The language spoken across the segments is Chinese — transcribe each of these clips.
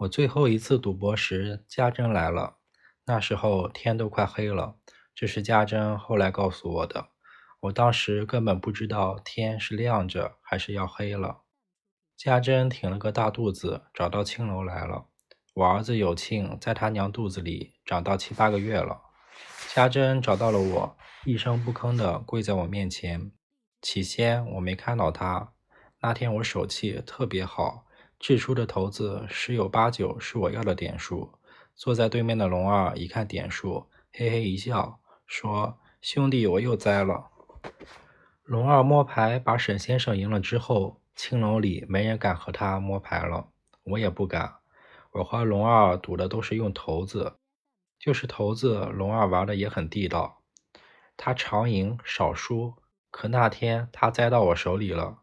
我最后一次赌博时，家珍来了。那时候天都快黑了，这是家珍后来告诉我的。我当时根本不知道天是亮着还是要黑了。家珍挺了个大肚子，找到青楼来了。我儿子有庆在他娘肚子里长到七八个月了。家珍找到了我，一声不吭地跪在我面前。起先我没看到他，那天我手气特别好。掷出的骰子十有八九是我要的点数。坐在对面的龙二一看点数，嘿嘿一笑，说：“兄弟，我又栽了。”龙二摸牌把沈先生赢了之后，青楼里没人敢和他摸牌了，我也不敢。我和龙二赌的都是用骰子，就是骰子，龙二玩的也很地道。他常赢少输，可那天他栽到我手里了，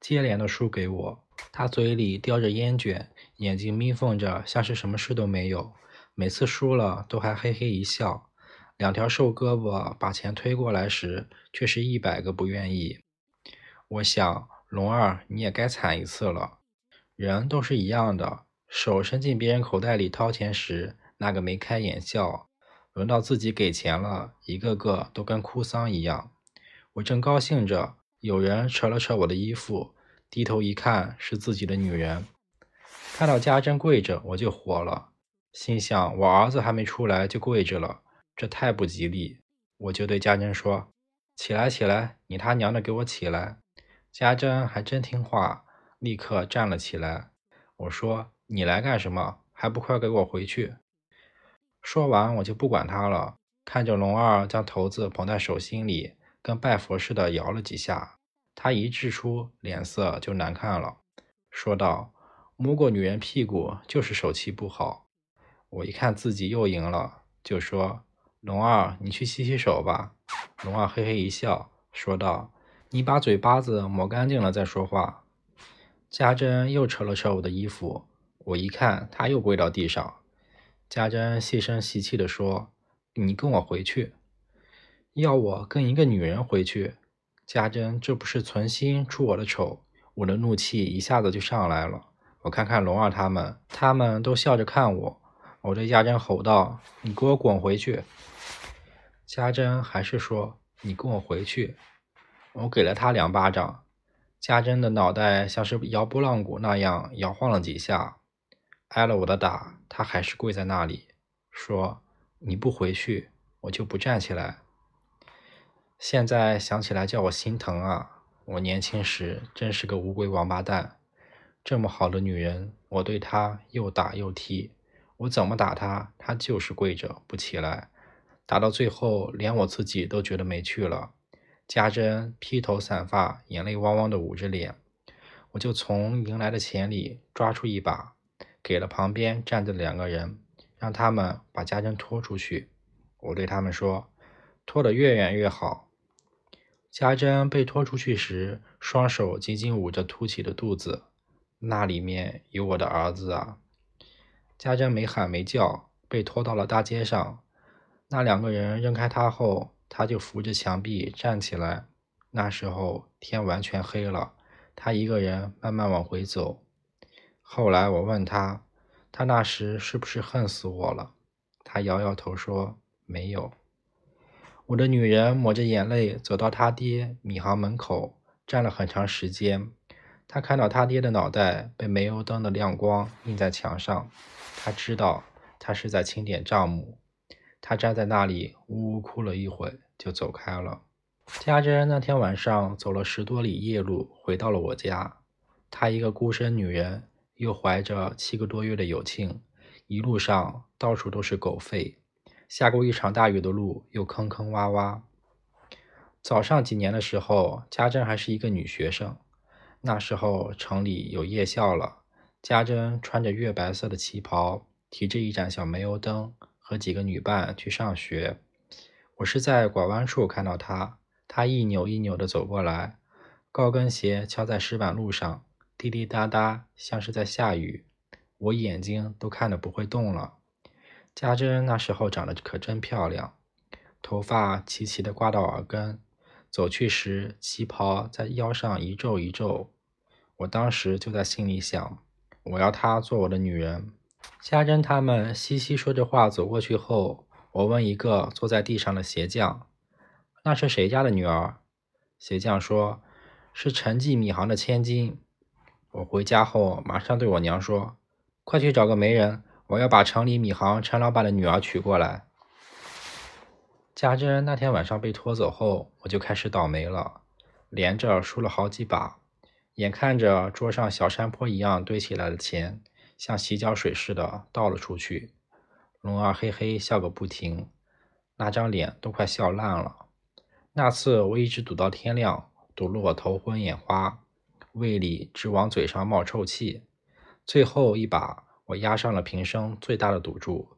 接连的输给我。他嘴里叼着烟卷，眼睛眯缝着，像是什么事都没有。每次输了都还嘿嘿一笑。两条瘦胳膊把钱推过来时，却是一百个不愿意。我想，龙二你也该惨一次了。人都是一样的，手伸进别人口袋里掏钱时，那个眉开眼笑；轮到自己给钱了，一个个都跟哭丧一样。我正高兴着，有人扯了扯我的衣服。低头一看，是自己的女人。看到家珍跪着，我就火了，心想：我儿子还没出来就跪着了，这太不吉利。我就对家珍说：“起来，起来，你他娘的给我起来！”家珍还真听话，立刻站了起来。我说：“你来干什么？还不快给我回去！”说完，我就不管他了，看着龙二将头子捧在手心里，跟拜佛似的摇了几下。他一掷出，脸色就难看了，说道：“摸过女人屁股就是手气不好。”我一看自己又赢了，就说：“龙二，你去洗洗手吧。”龙二嘿嘿一笑，说道：“你把嘴巴子抹干净了再说话。”家珍又扯了扯我的衣服，我一看，他又跪到地上。家珍细声细气地说：“你跟我回去，要我跟一个女人回去。”家珍，这不是存心出我的丑，我的怒气一下子就上来了。我看看龙儿他们，他们都笑着看我。我对家珍吼道：“你给我滚回去！”家珍还是说：“你跟我回去。”我给了他两巴掌，家珍的脑袋像是摇拨浪鼓那样摇晃了几下。挨了我的打，他还是跪在那里，说：“你不回去，我就不站起来。”现在想起来叫我心疼啊！我年轻时真是个乌龟王八蛋，这么好的女人，我对她又打又踢，我怎么打她，她就是跪着不起来，打到最后连我自己都觉得没趣了。家珍披头散发，眼泪汪汪的捂着脸，我就从赢来的钱里抓出一把，给了旁边站着的两个人，让他们把家珍拖出去。我对他们说：“拖得越远越好。”家珍被拖出去时，双手紧紧捂着凸起的肚子，那里面有我的儿子啊！家珍没喊没叫，被拖到了大街上。那两个人扔开他后，他就扶着墙壁站起来。那时候天完全黑了，他一个人慢慢往回走。后来我问他，他那时是不是恨死我了？他摇摇头说没有。我的女人抹着眼泪走到他爹米行门口，站了很长时间。她看到他爹的脑袋被煤油灯的亮光映在墙上，她知道他是在清点账目。她站在那里呜呜哭了一会，就走开了。家珍那天晚上走了十多里夜路，回到了我家。她一个孤身女人，又怀着七个多月的有庆，一路上到处都是狗吠。下过一场大雨的路又坑坑洼洼。早上几年的时候，家珍还是一个女学生。那时候城里有夜校了，家珍穿着月白色的旗袍，提着一盏小煤油灯，和几个女伴去上学。我是在拐弯处看到她，她一扭一扭地走过来，高跟鞋敲在石板路上，滴滴答答，像是在下雨。我眼睛都看得不会动了。家珍那时候长得可真漂亮，头发齐齐的挂到耳根，走去时旗袍在腰上一皱一皱。我当时就在心里想，我要她做我的女人，家珍他们嘻嘻说着话走过去后，我问一个坐在地上的鞋匠：“那是谁家的女儿？”鞋匠说：“是陈记米行的千金。”我回家后马上对我娘说：“快去找个媒人，我要把城里米行陈老板的女儿娶过来。”家珍那天晚上被拖走后，我就开始倒霉了，连着输了好几把。眼看着桌上小山坡一样堆起来的钱，像洗脚水似的倒了出去，龙二嘿嘿笑个不停，那张脸都快笑烂了。那次我一直赌到天亮，赌得我头昏眼花，胃里直往嘴上冒臭气。最后一把，我押上了平生最大的赌注，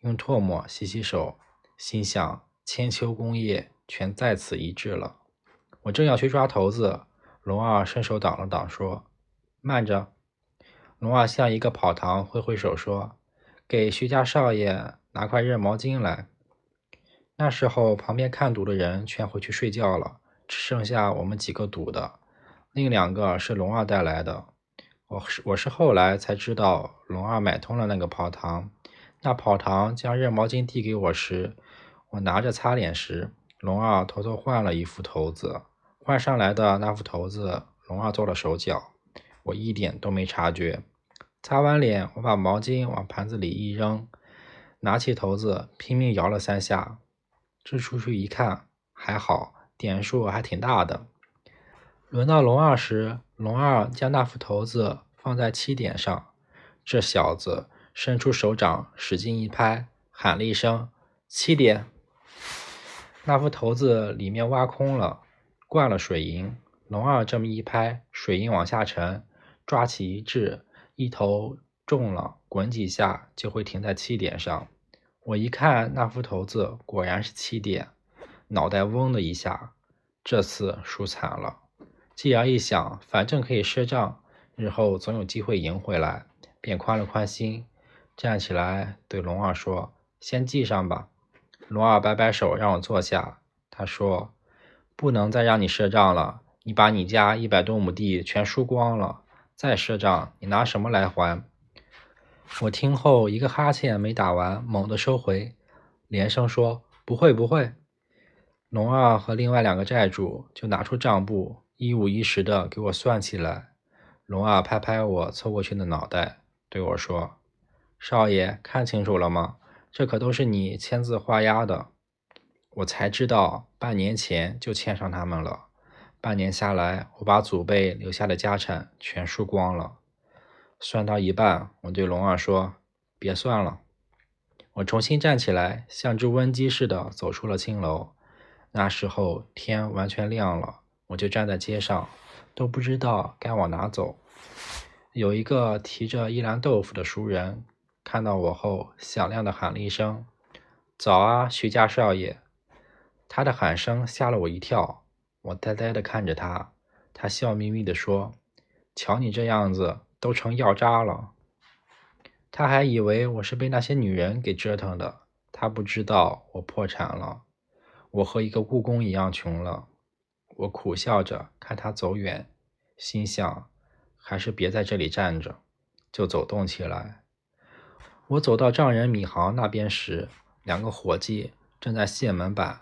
用唾沫洗洗手，心想千秋功业全在此一掷了。我正要去抓骰子。龙二伸手挡了挡，说：“慢着。”龙二像一个跑堂，挥挥手说：“给徐家少爷拿块热毛巾来。”那时候，旁边看赌的人全回去睡觉了，只剩下我们几个赌的，另两个是龙二带来的。我是我是后来才知道，龙二买通了那个跑堂。那跑堂将热毛巾递给我时，我拿着擦脸时，龙二偷偷换了一副头子。换上来的那副头子，龙二做了手脚，我一点都没察觉。擦完脸，我把毛巾往盘子里一扔，拿起头子拼命摇了三下。这出去一看，还好，点数还挺大的。轮到龙二时，龙二将那副头子放在七点上，这小子伸出手掌，使劲一拍，喊了一声“七点”，那副头子里面挖空了。灌了水银，龙二这么一拍，水银往下沉，抓起一掷，一头中了，滚几下就会停在七点上。我一看那副头子，果然是七点，脑袋嗡的一下，这次输惨了。继而一想，反正可以赊账，日后总有机会赢回来，便宽了宽心，站起来对龙二说：“先记上吧。”龙二摆摆手，让我坐下。他说。不能再让你赊账了，你把你家一百多亩地全输光了，再赊账，你拿什么来还？我听后一个哈欠没打完，猛地收回，连声说：“不会，不会。”龙二和另外两个债主就拿出账簿，一五一十的给我算起来。龙二拍拍我凑过去的脑袋，对我说：“少爷，看清楚了吗？这可都是你签字画押的。”我才知道，半年前就欠上他们了。半年下来，我把祖辈留下的家产全输光了。算到一半，我对龙二说：“别算了。”我重新站起来，像只瘟鸡似的走出了青楼。那时候天完全亮了，我就站在街上，都不知道该往哪走。有一个提着一篮豆腐的熟人，看到我后，响亮的喊了一声：“早啊，徐家少爷。”他的喊声吓了我一跳，我呆呆地看着他。他笑眯眯地说：“瞧你这样子，都成药渣了。”他还以为我是被那些女人给折腾的。他不知道我破产了，我和一个故宫一样穷了。我苦笑着看他走远，心想：还是别在这里站着，就走动起来。我走到丈人米行那边时，两个伙计正在卸门板。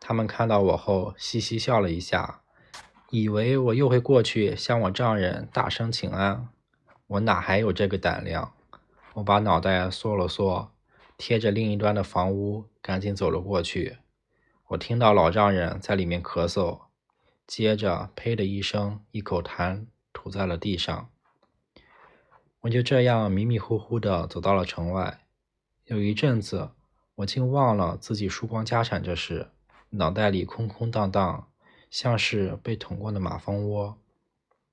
他们看到我后，嘻嘻笑了一下，以为我又会过去向我丈人大声请安。我哪还有这个胆量？我把脑袋缩了缩，贴着另一端的房屋，赶紧走了过去。我听到老丈人在里面咳嗽，接着呸的一声，一口痰吐在了地上。我就这样迷迷糊糊地走到了城外。有一阵子，我竟忘了自己输光家产这事。脑袋里空空荡荡，像是被捅过的马蜂窝。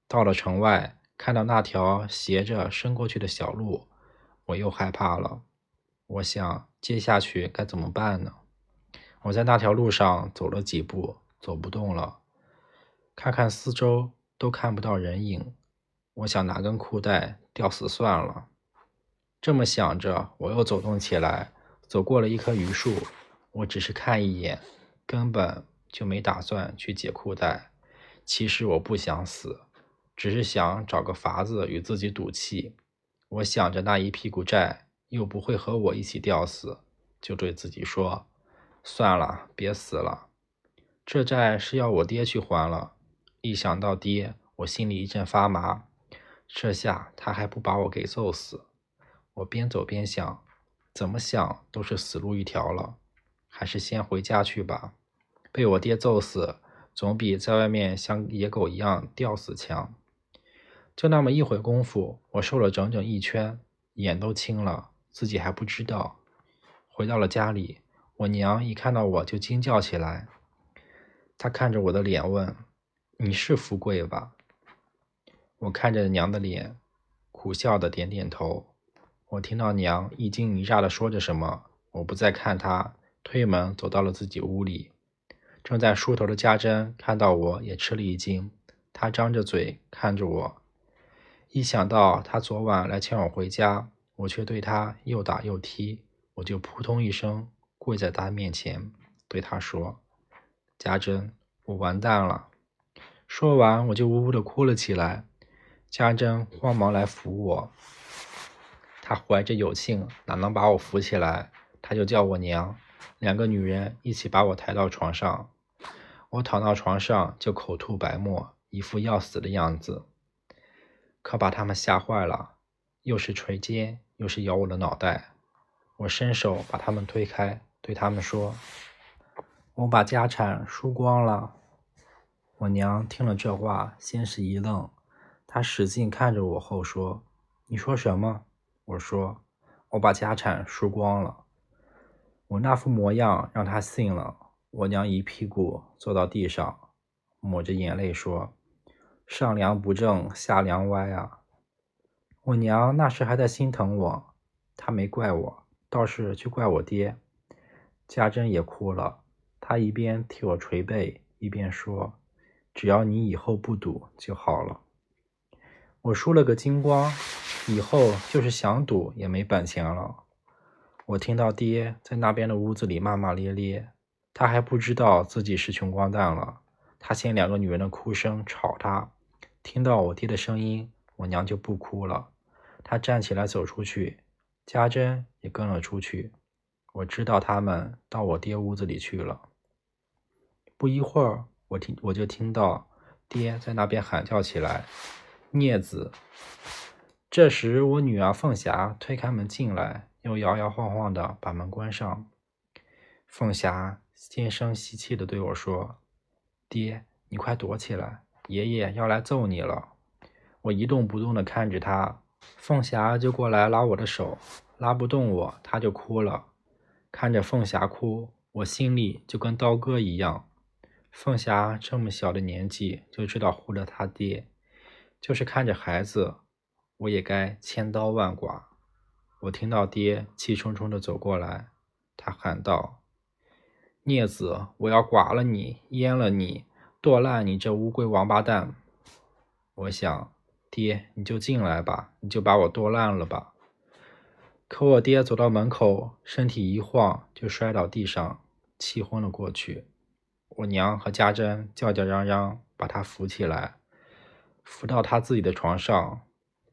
到了城外，看到那条斜着伸过去的小路，我又害怕了。我想，接下去该怎么办呢？我在那条路上走了几步，走不动了。看看四周，都看不到人影。我想拿根裤带吊死算了。这么想着，我又走动起来，走过了一棵榆树。我只是看一眼。根本就没打算去解裤带。其实我不想死，只是想找个法子与自己赌气。我想着那一屁股债又不会和我一起吊死，就对自己说：“算了，别死了。这债是要我爹去还了。”一想到爹，我心里一阵发麻。这下他还不把我给揍死？我边走边想，怎么想都是死路一条了，还是先回家去吧。被我爹揍死，总比在外面像野狗一样吊死强。就那么一会功夫，我瘦了整整一圈，眼都青了，自己还不知道。回到了家里，我娘一看到我就惊叫起来。她看着我的脸问。你是富贵吧？我看着娘的脸，苦笑的点点头。我听到娘一惊一乍的说着什么，我不再看她，推门走到了自己屋里。正在梳头的家珍看到我也吃了一惊，她张着嘴看着我。一想到她昨晚来牵我回家，我却对她又打又踢，我就扑通一声跪在她面前，对她说：“家珍，我完蛋了。”说完，我就呜呜的哭了起来。家珍慌忙来扶我，她怀着有庆，哪能把我扶起来？她就叫我娘。两个女人一起把我抬到床上。我躺到床上就口吐白沫，一副要死的样子，可把他们吓坏了，又是捶肩，又是咬我的脑袋。我伸手把他们推开，对他们说：“我把家产输光了。”我娘听了这话，先是一愣，她使劲看着我后说：“你说什么？”我说：“我把家产输光了。”我那副模样让她信了。我娘一屁股坐到地上，抹着眼泪说：“上梁不正下梁歪啊！”我娘那时还在心疼我，她没怪我，倒是去怪我爹。家珍也哭了，她一边替我捶背，一边说。只要你以后不赌就好了。我输了个精光，以后就是想赌也没本钱了。我听到爹在那边的屋子里骂骂咧咧，他还不知道自己是穷光蛋了。他嫌两个女人的哭声吵他。听到我爹的声音，我娘就不哭了。她站起来走出去，家珍也跟了出去。我知道他们到我爹屋子里去了。不一会儿。我听，我就听到爹在那边喊叫起来：“镊子！”这时，我女儿凤霞推开门进来，又摇摇晃晃的把门关上。凤霞尖声细气的对我说：“爹，你快躲起来，爷爷要来揍你了。”我一动不动的看着她，凤霞就过来拉我的手，拉不动我，她就哭了。看着凤霞哭，我心里就跟刀割一样。凤霞这么小的年纪就知道护着他爹，就是看着孩子，我也该千刀万剐。我听到爹气冲冲的走过来，他喊道：“孽子，我要剐了你，阉了你，剁烂你这乌龟王八蛋！”我想，爹你就进来吧，你就把我剁烂了吧。可我爹走到门口，身体一晃就摔倒地上，气昏了过去。我娘和家珍叫叫嚷嚷，把他扶起来，扶到他自己的床上。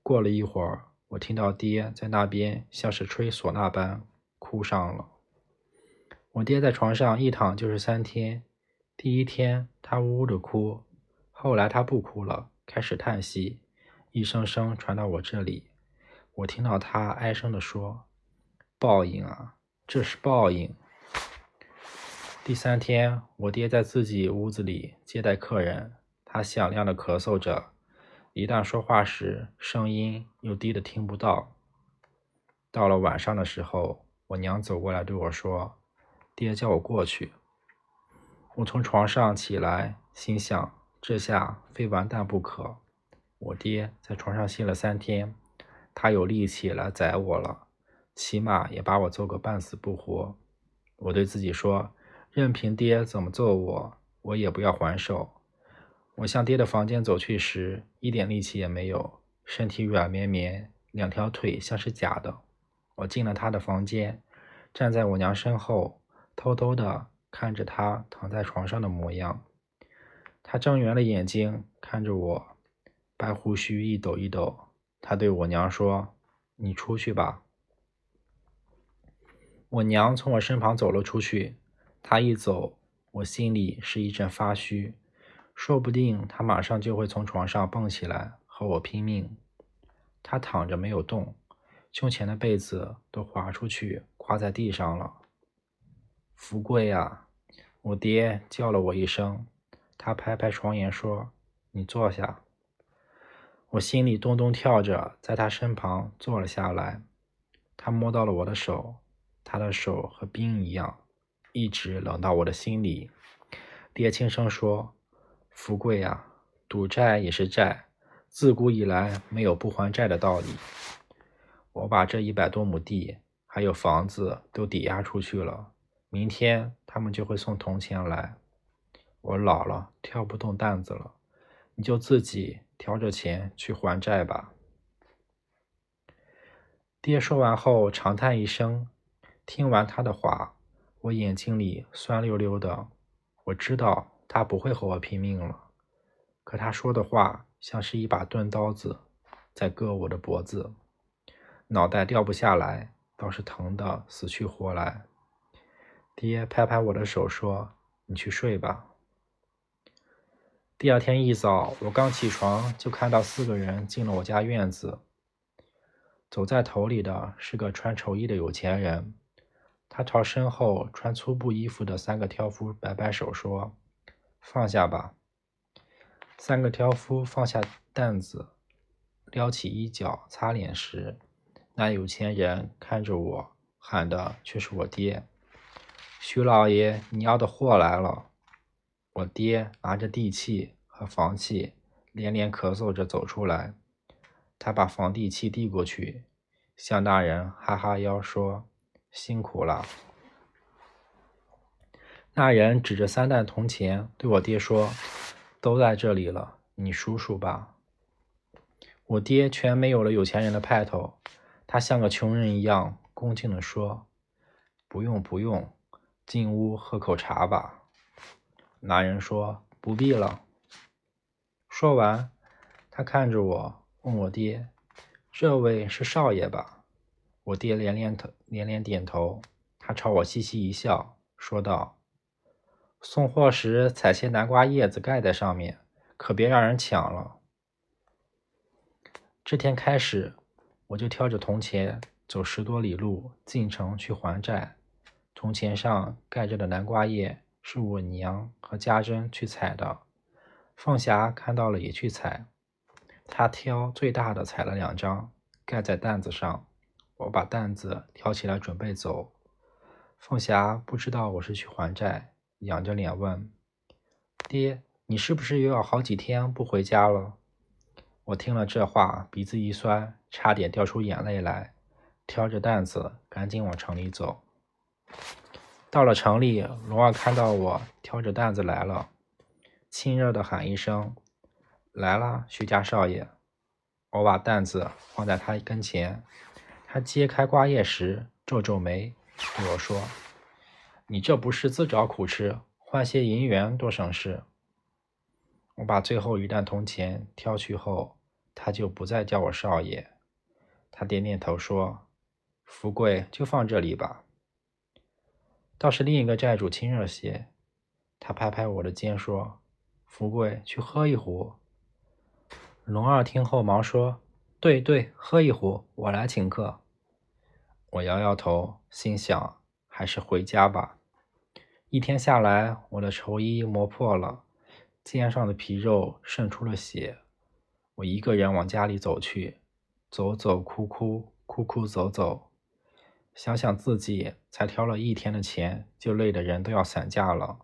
过了一会儿，我听到爹在那边像是吹唢呐般哭上了。我爹在床上一躺就是三天。第一天他呜呜的哭，后来他不哭了，开始叹息，一声声传到我这里。我听到他哀声的说：“报应啊，这是报应。”第三天，我爹在自己屋子里接待客人，他响亮的咳嗽着，一旦说话时，声音又低的听不到。到了晚上的时候，我娘走过来对我说：“爹叫我过去。”我从床上起来，心想这下非完蛋不可。我爹在床上歇了三天，他有力气来宰我了，起码也把我揍个半死不活。我对自己说。任凭爹怎么揍我，我也不要还手。我向爹的房间走去时，一点力气也没有，身体软绵绵，两条腿像是假的。我进了他的房间，站在我娘身后，偷偷地看着他躺在床上的模样。他睁圆了眼睛看着我，白胡须一抖一抖。他对我娘说：“你出去吧。”我娘从我身旁走了出去，他一走，我心里是一阵发虚，说不定他马上就会从床上蹦起来和我拼命。他躺着没有动，胸前的被子都滑出去，挂在地上了。福贵啊！我爹叫了我一声，他拍拍床沿说：“你坐下。”我心里咚咚跳着，在他身旁坐了下来。他摸到了我的手，他的手和冰一样，一直冷到我的心里。爹轻声说：“福贵啊，赌债也是债，自古以来没有不还债的道理。我把这一百多亩地还有房子都抵押出去了，明天他们就会送铜钱来。我老了，挑不动担子了，你就自己。”挑着钱去还债吧。爹说完后长叹一声，听完他的话，我眼睛里酸溜溜的。我知道他不会和我拼命了，可他说的话像是一把钝刀子，在割我的脖子，脑袋掉不下来，倒是疼得死去活来。爹拍拍我的手说：“你去睡吧。”第二天一早，我刚起床就看到四个人进了我家院子。走在头里的是个穿绸衣的有钱人，他朝身后穿粗布衣服的三个挑夫摆摆手说：“放下吧。”三个挑夫放下担子，撩起衣角擦脸时，那有钱人看着我，喊的却是我爹：“徐老爷，你要的货来了。”我爹拿着地契和房契，连连咳嗽着走出来。他把房地契递过去，向大人哈哈腰说：“辛苦了。”那人指着三担铜钱对我爹说：“都在这里了，你数数吧。”我爹全没有了有钱人的派头，他像个穷人一样恭敬地说：“不用不用，进屋喝口茶吧。”那人说：“不必了。”说完，他看着我，问我爹：“这位是少爷吧？”我爹连连头连连点头。他朝我嘻嘻一笑，说道：“送货时采些南瓜叶子盖在上面，可别让人抢了。”这天开始，我就挑着铜钱走十多里路进城去还债。铜钱上盖着的南瓜叶。是我娘和家珍去采的，凤霞看到了也去采，她挑最大的采了两张，盖在担子上。我把担子挑起来准备走，凤霞不知道我是去还债，仰着脸问：“爹，你是不是又要好几天不回家了？”我听了这话，鼻子一酸，差点掉出眼泪来，挑着担子赶紧往城里走。到了城里，龙儿看到我挑着担子来了，亲热的喊一声：“来了，徐家少爷。”我把担子放在他跟前，他揭开瓜叶时皱皱眉，对我说：“你这不是自找苦吃，换些银元多省事。”我把最后一担铜钱挑去后，他就不再叫我少爷，他点点头说：“福贵就放这里吧。”倒是另一个债主亲热些，他拍拍我的肩说：“福贵，去喝一壶。”龙二听后忙说：“对对，喝一壶，我来请客。”我摇摇头，心想还是回家吧。一天下来，我的绸衣磨破了，肩上的皮肉渗出了血。我一个人往家里走去，走走哭哭，哭哭走走。想想自己才挑了一天的钱，就累得人都要散架了。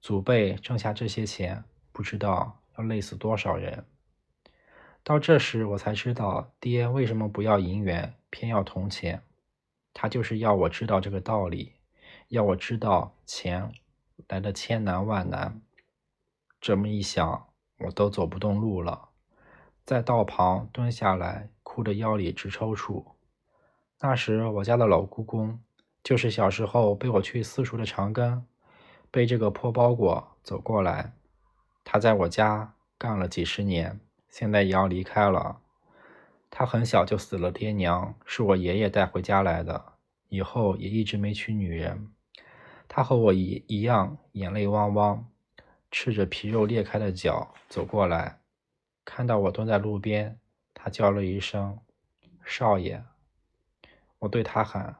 祖辈挣下这些钱，不知道要累死多少人。到这时，我才知道爹为什么不要银元，偏要铜钱。他就是要我知道这个道理，要我知道钱来的千难万难。这么一想，我都走不动路了，在道旁蹲下来，哭得腰里直抽搐。那时我家的老姑公，就是小时候背我去私塾的长根，背这个破包裹走过来。他在我家干了几十年，现在也要离开了。他很小就死了爹娘，是我爷爷带回家来的，以后也一直没娶女人。他和我一一样，眼泪汪汪，赤着皮肉裂开的脚走过来，看到我蹲在路边，他叫了一声“少爷”。我对他喊：“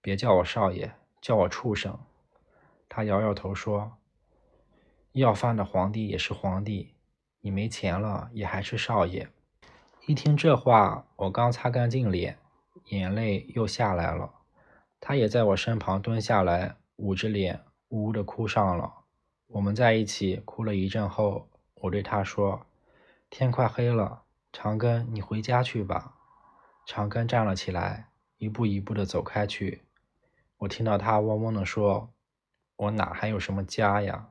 别叫我少爷，叫我畜生。”他摇摇头说：“要饭的皇帝也是皇帝，你没钱了也还是少爷。”一听这话，我刚擦干净脸，眼泪又下来了。他也在我身旁蹲下来，捂着脸，呜呜的哭上了。我们在一起哭了一阵后，我对他说：“天快黑了，长庚，你回家去吧。”长庚站了起来。一步一步的走开去，我听到他嗡嗡的说：“我哪还有什么家呀？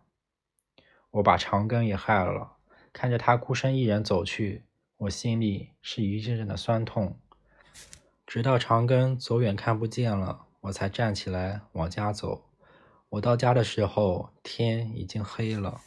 我把长庚也害了。”看着他孤身一人走去，我心里是一阵阵的酸痛。直到长庚走远看不见了，我才站起来往家走。我到家的时候，天已经黑了。